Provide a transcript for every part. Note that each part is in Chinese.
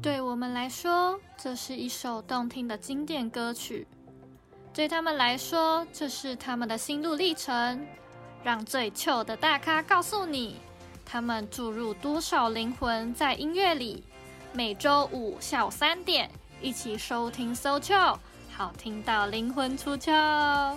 对我们来说，这是一首动听的经典歌曲；对他们来说，这是他们的心路历程。让最糗的大咖告诉你，他们注入多少灵魂在音乐里。每周五下午三点，一起收听 So 好听到灵魂出窍。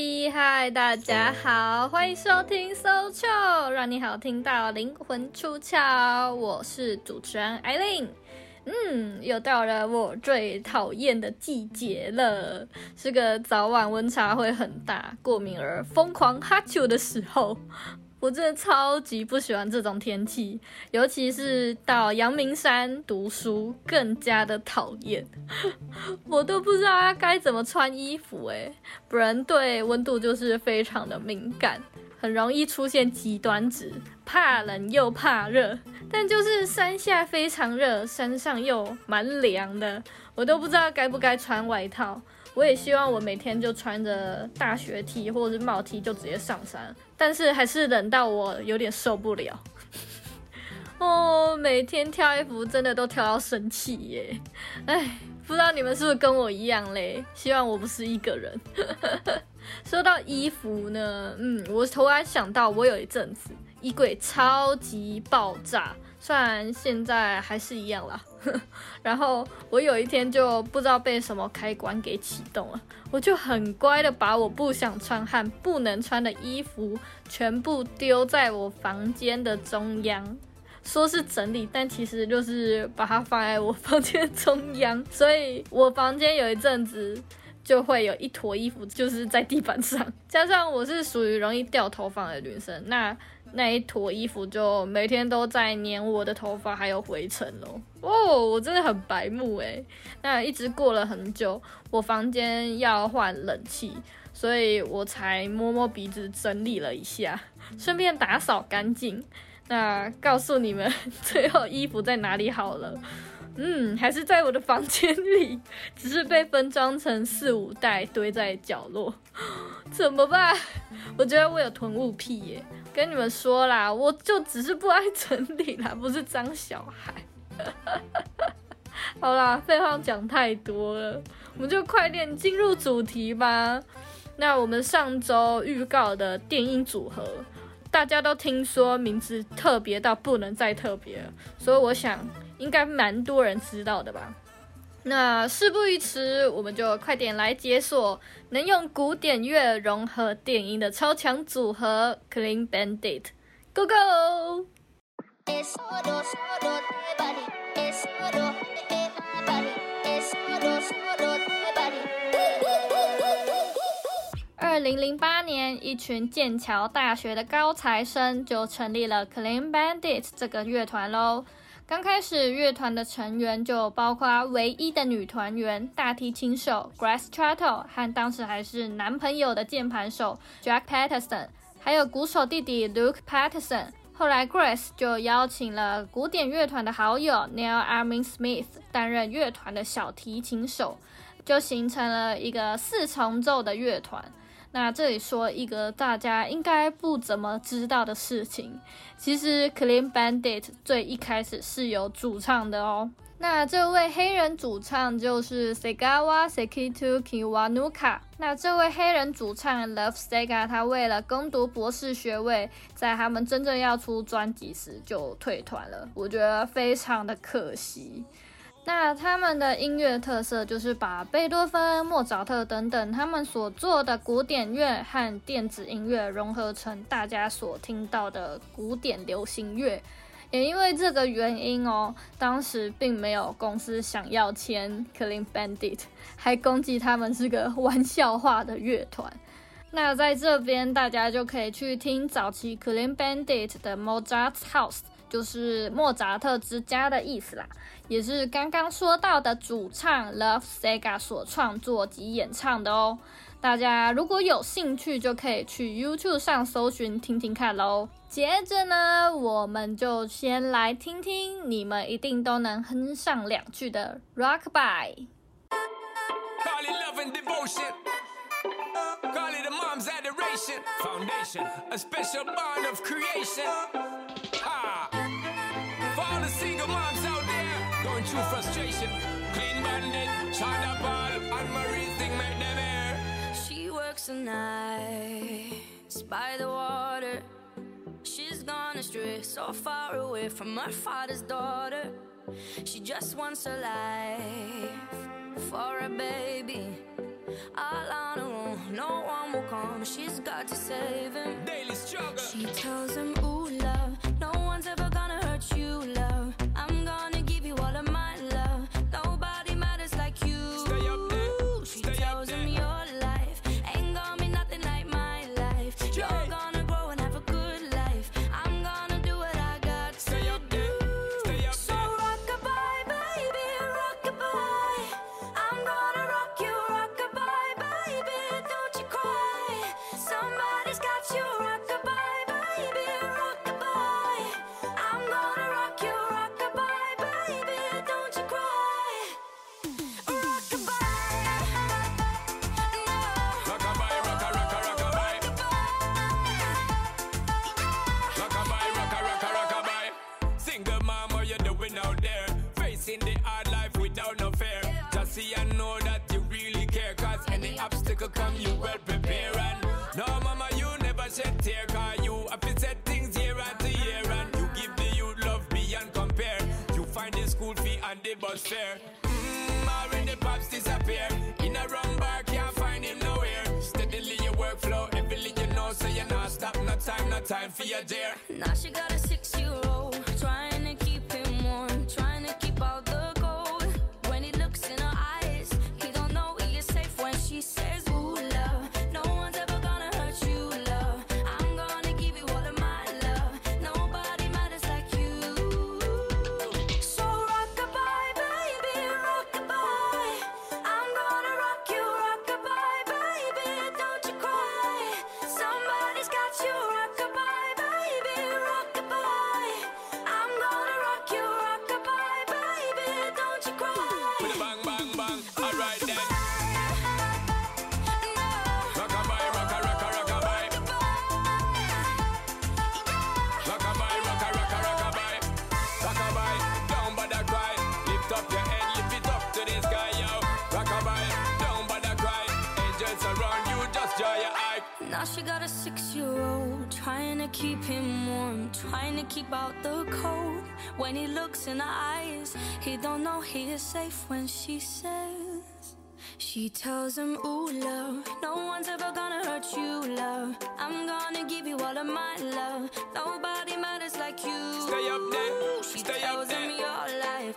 嗨，大家好，欢迎收听 So Chill，让你好听到灵魂出窍。我是主持人艾琳。嗯，又到了我最讨厌的季节了，是个早晚温差会很大、过敏而疯狂哈啾的时候。我真的超级不喜欢这种天气，尤其是到阳明山读书，更加的讨厌。我都不知道该怎么穿衣服诶，不然对温度就是非常的敏感，很容易出现极端值，怕冷又怕热。但就是山下非常热，山上又蛮凉的，我都不知道该不该穿外套。我也希望我每天就穿着大学 T 或者是帽 T 就直接上山，但是还是冷到我有点受不了。哦，每天挑衣服真的都挑到生气耶！哎，不知道你们是不是跟我一样嘞？希望我不是一个人。说到衣服呢，嗯，我突然想到，我有一阵子衣柜超级爆炸。虽然现在还是一样啦，然后我有一天就不知道被什么开关给启动了，我就很乖的把我不想穿和不能穿的衣服全部丢在我房间的中央，说是整理，但其实就是把它放在我房间中央，所以我房间有一阵子就会有一坨衣服就是在地板上，加上我是属于容易掉头发的女生，那。那一坨衣服就每天都在粘我的头发，还有灰尘哦。哦，我真的很白目诶。那一直过了很久，我房间要换冷气，所以我才摸摸鼻子整理了一下，顺便打扫干净。那告诉你们，最后衣服在哪里好了？嗯，还是在我的房间里，只是被分装成四五袋堆在角落。怎么办？我觉得我有囤物癖耶。跟你们说啦，我就只是不爱整理啦，不是脏小孩。好啦，废话讲太多了，我们就快点进入主题吧。那我们上周预告的电音组合，大家都听说名字特别到不能再特别，所以我想应该蛮多人知道的吧。那事不宜迟，我们就快点来解锁能用古典乐融合电音的超强组合 Clean Bandit，Go Go！二零零八年，一群剑桥大学的高材生就成立了 Clean Bandit 这个乐团喽。刚开始，乐团的成员就包括唯一的女团员大提琴手 Grace Chatto 和当时还是男朋友的键盘手 Jack Patterson，还有鼓手弟弟 Luke Patterson。后来，Grace 就邀请了古典乐团的好友 Neil Armin Smith 担任乐团的小提琴手，就形成了一个四重奏的乐团。那这里说一个大家应该不怎么知道的事情，其实 Clean Bandit 最一开始是有主唱的哦。那这位黑人主唱就是 Segawa Sekituki Wanuka。那这位黑人主唱 Love Sega，他为了攻读博士学位，在他们真正要出专辑时就退团了，我觉得非常的可惜。那他们的音乐特色就是把贝多芬、莫扎特等等他们所做的古典乐和电子音乐融合成大家所听到的古典流行乐。也因为这个原因哦，当时并没有公司想要签 Clean Bandit，还攻击他们是个玩笑话的乐团。那在这边大家就可以去听早期 Clean Bandit 的 Mozart House，就是莫扎特之家的意思啦也是刚刚说到的主唱 love Saga 所创作及演唱的哦大家如果有兴趣就可以去 youtube 上搜寻听听看喽接着呢我们就先来听听你们一定都能哼上两句的 rock by carly loving devotion carly the mom's adoration foundation a special bond of creation ha single moms out there going through frustration. Clean bandit, China ball, and Marie thing them air. She works a night by the water. She's gone astray, so far away from her father's daughter. She just wants a life for a baby. All on her own, no one will come. She's got to save him. Daily struggle. She tells him, Ooh, love. you got a six-year-old Trying to keep him warm Trying to keep out the cold. When he looks in her eyes He don't know he is safe when she says She tells him, ooh, love No one's ever gonna hurt you, love. I'm gonna give you all of my love. Nobody matters like you. Stay up there, She Stay tells up there. him your life.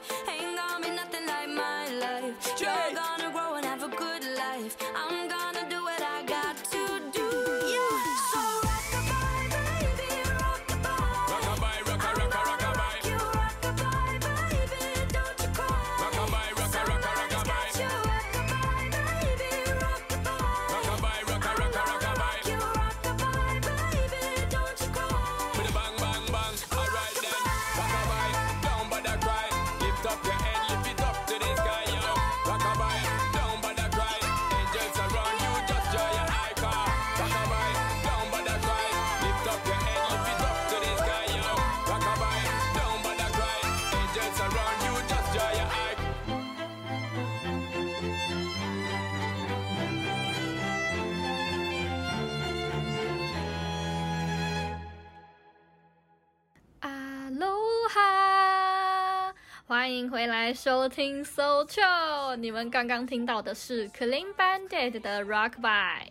欢迎回来收听 So Chill。你们刚刚听到的是 Clean Bandit 的 Rock By，。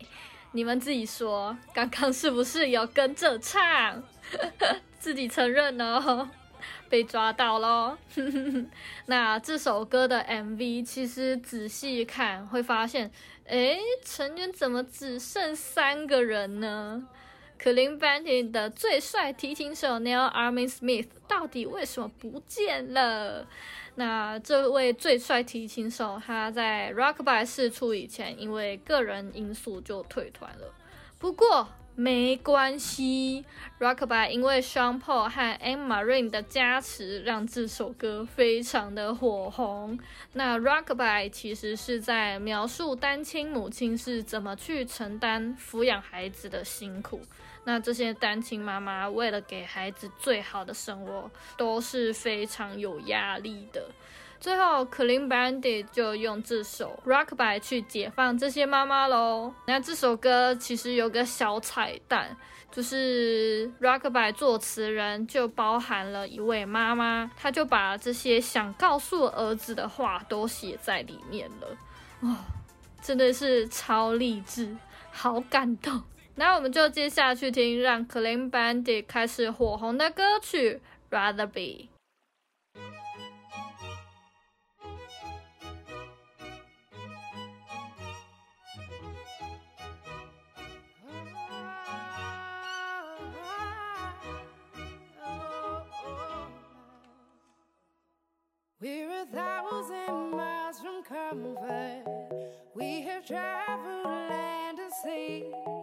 你们自己说，刚刚是不是有跟着唱？自己承认哦，被抓到喽。那这首歌的 MV 其实仔细看会发现，诶，成员怎么只剩三个人呢？Clean Bandit 的最帅提琴手 Neil Armin Smith 到底为什么不见了？那这位最帅提琴手他在 Rockabye 释出以前，因为个人因素就退团了。不过没关系，Rockby 因为 Sean Paul 和 Anne Marie 的加持，让这首歌非常的火红。那 Rockby 其实是在描述单亲母亲是怎么去承担抚养孩子的辛苦。那这些单亲妈妈为了给孩子最好的生活，都是非常有压力的。最后，Clean Bandit 就用这首 Rock By 去解放这些妈妈喽。那这首歌其实有个小彩蛋，就是 Rock By 作词人就包含了一位妈妈，她就把这些想告诉儿子的话都写在里面了。哦，真的是超励志，好感动。那我们就接下去听让 Clean Bandit 开始火红的歌曲《Rather Be》。We're a thousand miles from comfort. We have traveled land and sea.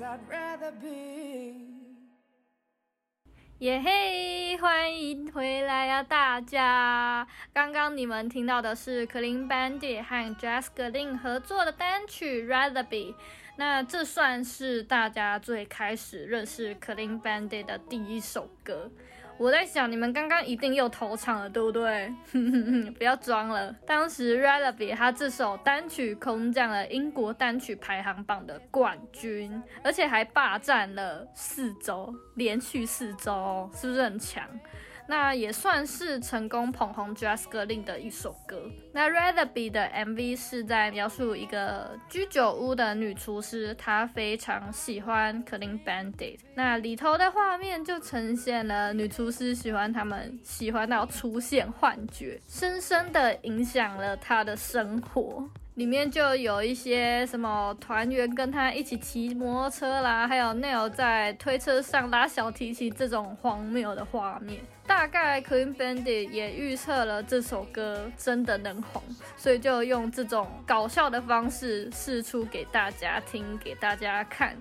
Rather be 耶嘿，欢迎回来呀，大家！刚刚你们听到的是 Clean Bandit 和 Jess Glynne 合作的单曲《Rather Be》。那这算是大家最开始认识 Clean Bandit 的第一首歌。我在想，你们刚刚一定又投场了，对不对？不要装了。当时《Rather Be》他这首单曲空降了英国单曲排行榜的冠军，而且还霸占了四周，连续四周，是不是很强？那也算是成功捧红 j a s g e r l i n 的一首歌。那 Rather Be 的 MV 是在描述一个居酒屋的女厨师，她非常喜欢 Clean Bandit。那里头的画面就呈现了女厨师喜欢他们，喜欢到出现幻觉，深深的影响了她的生活。里面就有一些什么团员跟他一起骑摩托车啦，还有 Neil 在推车上拉小提琴这种荒谬的画面。大概 Clean Bandit 也预测了这首歌真的能红，所以就用这种搞笑的方式试出给大家听，给大家看。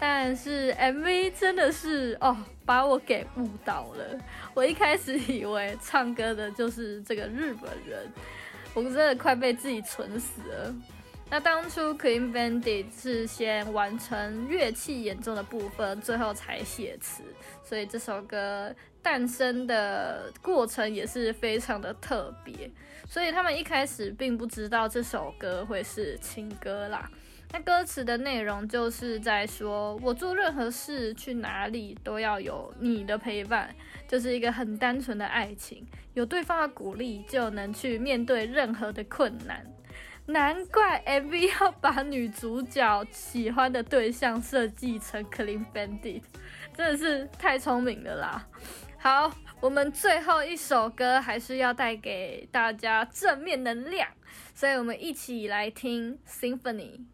但是 MV 真的是哦，把我给误导了。我一开始以为唱歌的就是这个日本人。我真的快被自己蠢死了。那当初 Clean Bandit 是先完成乐器演奏的部分，最后才写词，所以这首歌诞生的过程也是非常的特别。所以他们一开始并不知道这首歌会是情歌啦。那歌词的内容就是在说，我做任何事，去哪里都要有你的陪伴，就是一个很单纯的爱情。有对方的鼓励，就能去面对任何的困难。难怪 MV 要把女主角喜欢的对象设计成 Clean Bandit，真的是太聪明了啦！好，我们最后一首歌还是要带给大家正面能量，所以我们一起来听 Symphony。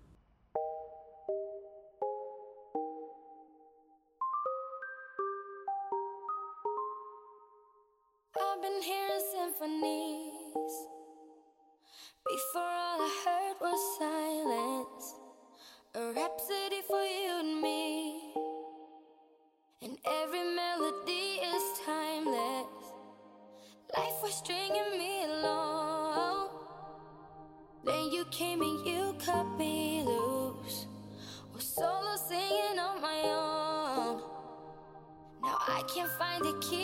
I can't find a key.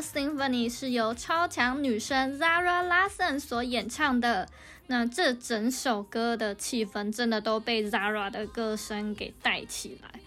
Symphony 是由超强女声 Zara Larson 所演唱的。那这整首歌的气氛真的都被 Zara 的歌声给带起来，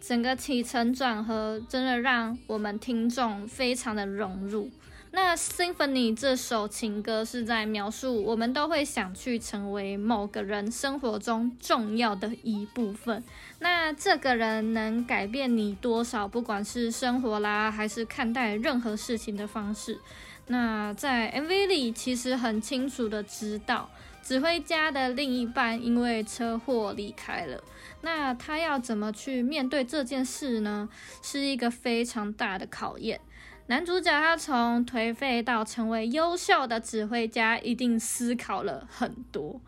整个起承转合真的让我们听众非常的融入。那 Symphony 这首情歌是在描述我们都会想去成为某个人生活中重要的一部分。那这个人能改变你多少？不管是生活啦，还是看待任何事情的方式。那在 MV 里其实很清楚的知道，指挥家的另一半因为车祸离开了。那他要怎么去面对这件事呢？是一个非常大的考验。男主角他从颓废到成为优秀的指挥家，一定思考了很多。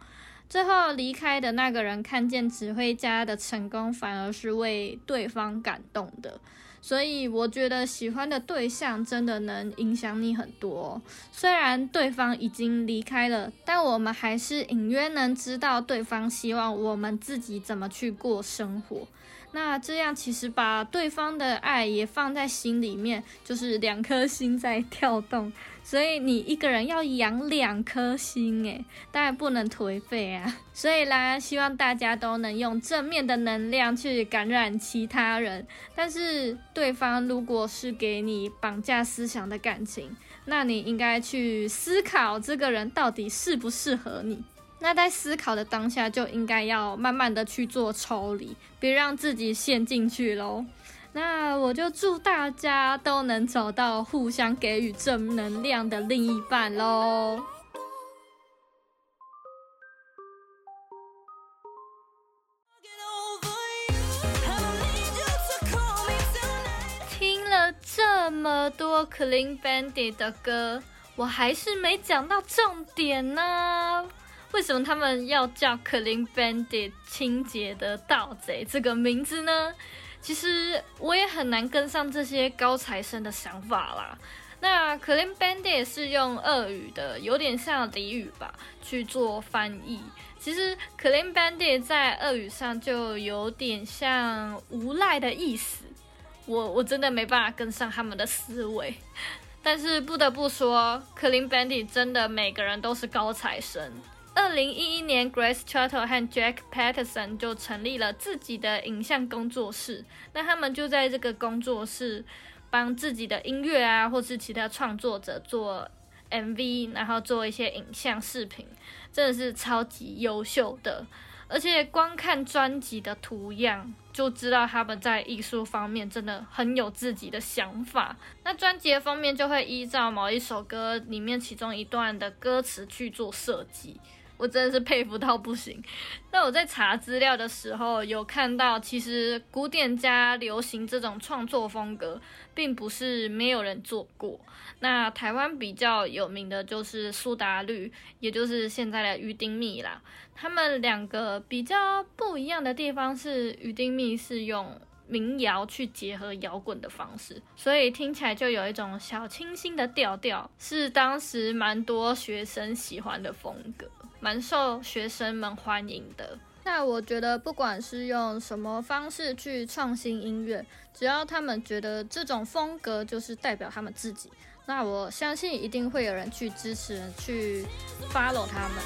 最后离开的那个人看见指挥家的成功，反而是为对方感动的。所以我觉得喜欢的对象真的能影响你很多。虽然对方已经离开了，但我们还是隐约能知道对方希望我们自己怎么去过生活。那这样其实把对方的爱也放在心里面，就是两颗心在跳动。所以你一个人要养两颗心，诶，当然不能颓废啊。所以啦，希望大家都能用正面的能量去感染其他人。但是对方如果是给你绑架思想的感情，那你应该去思考这个人到底适不适合你。那在思考的当下，就应该要慢慢的去做抽离，别让自己陷进去喽。那我就祝大家都能找到互相给予正能量的另一半喽。听了这么多 Clean Bandit 的歌，我还是没讲到重点呢。为什么他们要叫 Clean Bandit 清洁的盗贼这个名字呢？其实我也很难跟上这些高材生的想法啦。那 Clean Bandit 是用俄语的，有点像俚语吧，去做翻译。其实 Clean Bandit 在俄语上就有点像无赖的意思。我我真的没办法跟上他们的思维，但是不得不说，Clean Bandit 真的每个人都是高材生。二零一一年，Grace Chatto 和 Jack Patterson 就成立了自己的影像工作室。那他们就在这个工作室帮自己的音乐啊，或是其他创作者做 MV，然后做一些影像视频，真的是超级优秀的。而且光看专辑的图样，就知道他们在艺术方面真的很有自己的想法。那专辑的封面就会依照某一首歌里面其中一段的歌词去做设计。我真的是佩服到不行。那我在查资料的时候，有看到其实古典加流行这种创作风格，并不是没有人做过。那台湾比较有名的就是苏打绿，也就是现在的鱼丁糸啦。他们两个比较不一样的地方是，鱼丁糸是用民谣去结合摇滚的方式，所以听起来就有一种小清新的调调，是当时蛮多学生喜欢的风格。蛮受学生们欢迎的。那我觉得，不管是用什么方式去创新音乐，只要他们觉得这种风格就是代表他们自己，那我相信一定会有人去支持、去 follow 他们。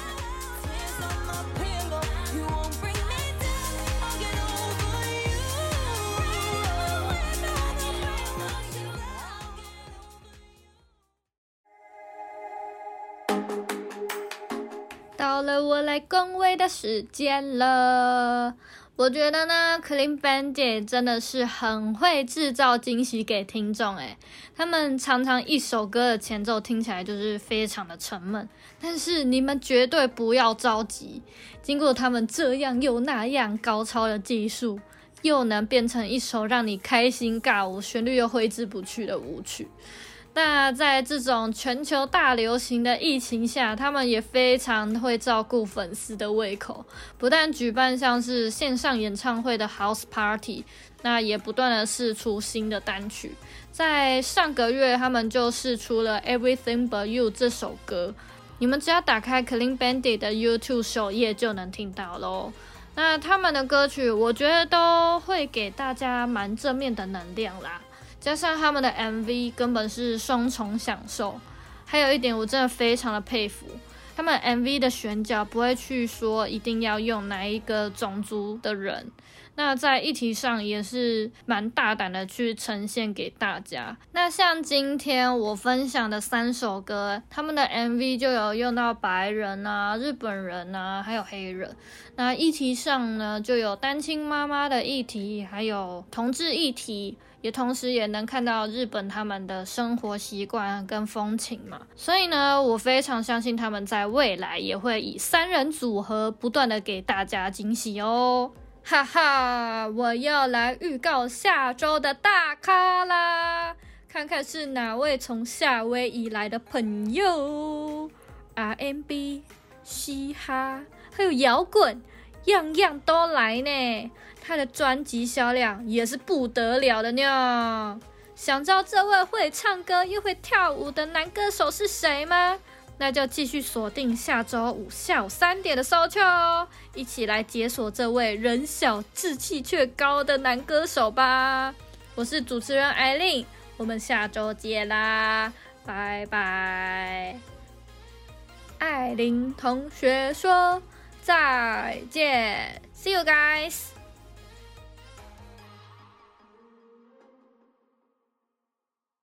到了我来恭维的时间了。我觉得呢，Clean Bandit 真的是很会制造惊喜给听众诶，他们常常一首歌的前奏听起来就是非常的沉闷，但是你们绝对不要着急，经过他们这样又那样高超的技术，又能变成一首让你开心尬舞、旋律又挥之不去的舞曲。那在这种全球大流行的疫情下，他们也非常会照顾粉丝的胃口，不但举办像是线上演唱会的 House Party，那也不断的试出新的单曲。在上个月，他们就试出了 Everything But You 这首歌，你们只要打开 Clean Bandit 的 YouTube 首页就能听到喽。那他们的歌曲，我觉得都会给大家蛮正面的能量啦。加上他们的 MV 根本是双重享受。还有一点，我真的非常的佩服。他们 MV 的选角不会去说一定要用哪一个种族的人，那在议题上也是蛮大胆的去呈现给大家。那像今天我分享的三首歌，他们的 MV 就有用到白人啊、日本人啊，还有黑人。那议题上呢，就有单亲妈妈的议题，还有同志议题。也同时也能看到日本他们的生活习惯跟风情嘛，所以呢，我非常相信他们在未来也会以三人组合不断的给大家惊喜哦，哈哈！我要来预告下周的大咖啦，看看是哪位从夏威夷来的朋友，R&B、嘻哈还有摇滚，样样都来呢。他的专辑销量也是不得了的呢。想知道这位会唱歌又会跳舞的男歌手是谁吗？那就继续锁定下周五下午三点的 SoulChill 哦，一起来解锁这位人小志气却高的男歌手吧。我是主持人艾琳，我们下周见啦，拜拜。艾琳同学说再见，See you guys。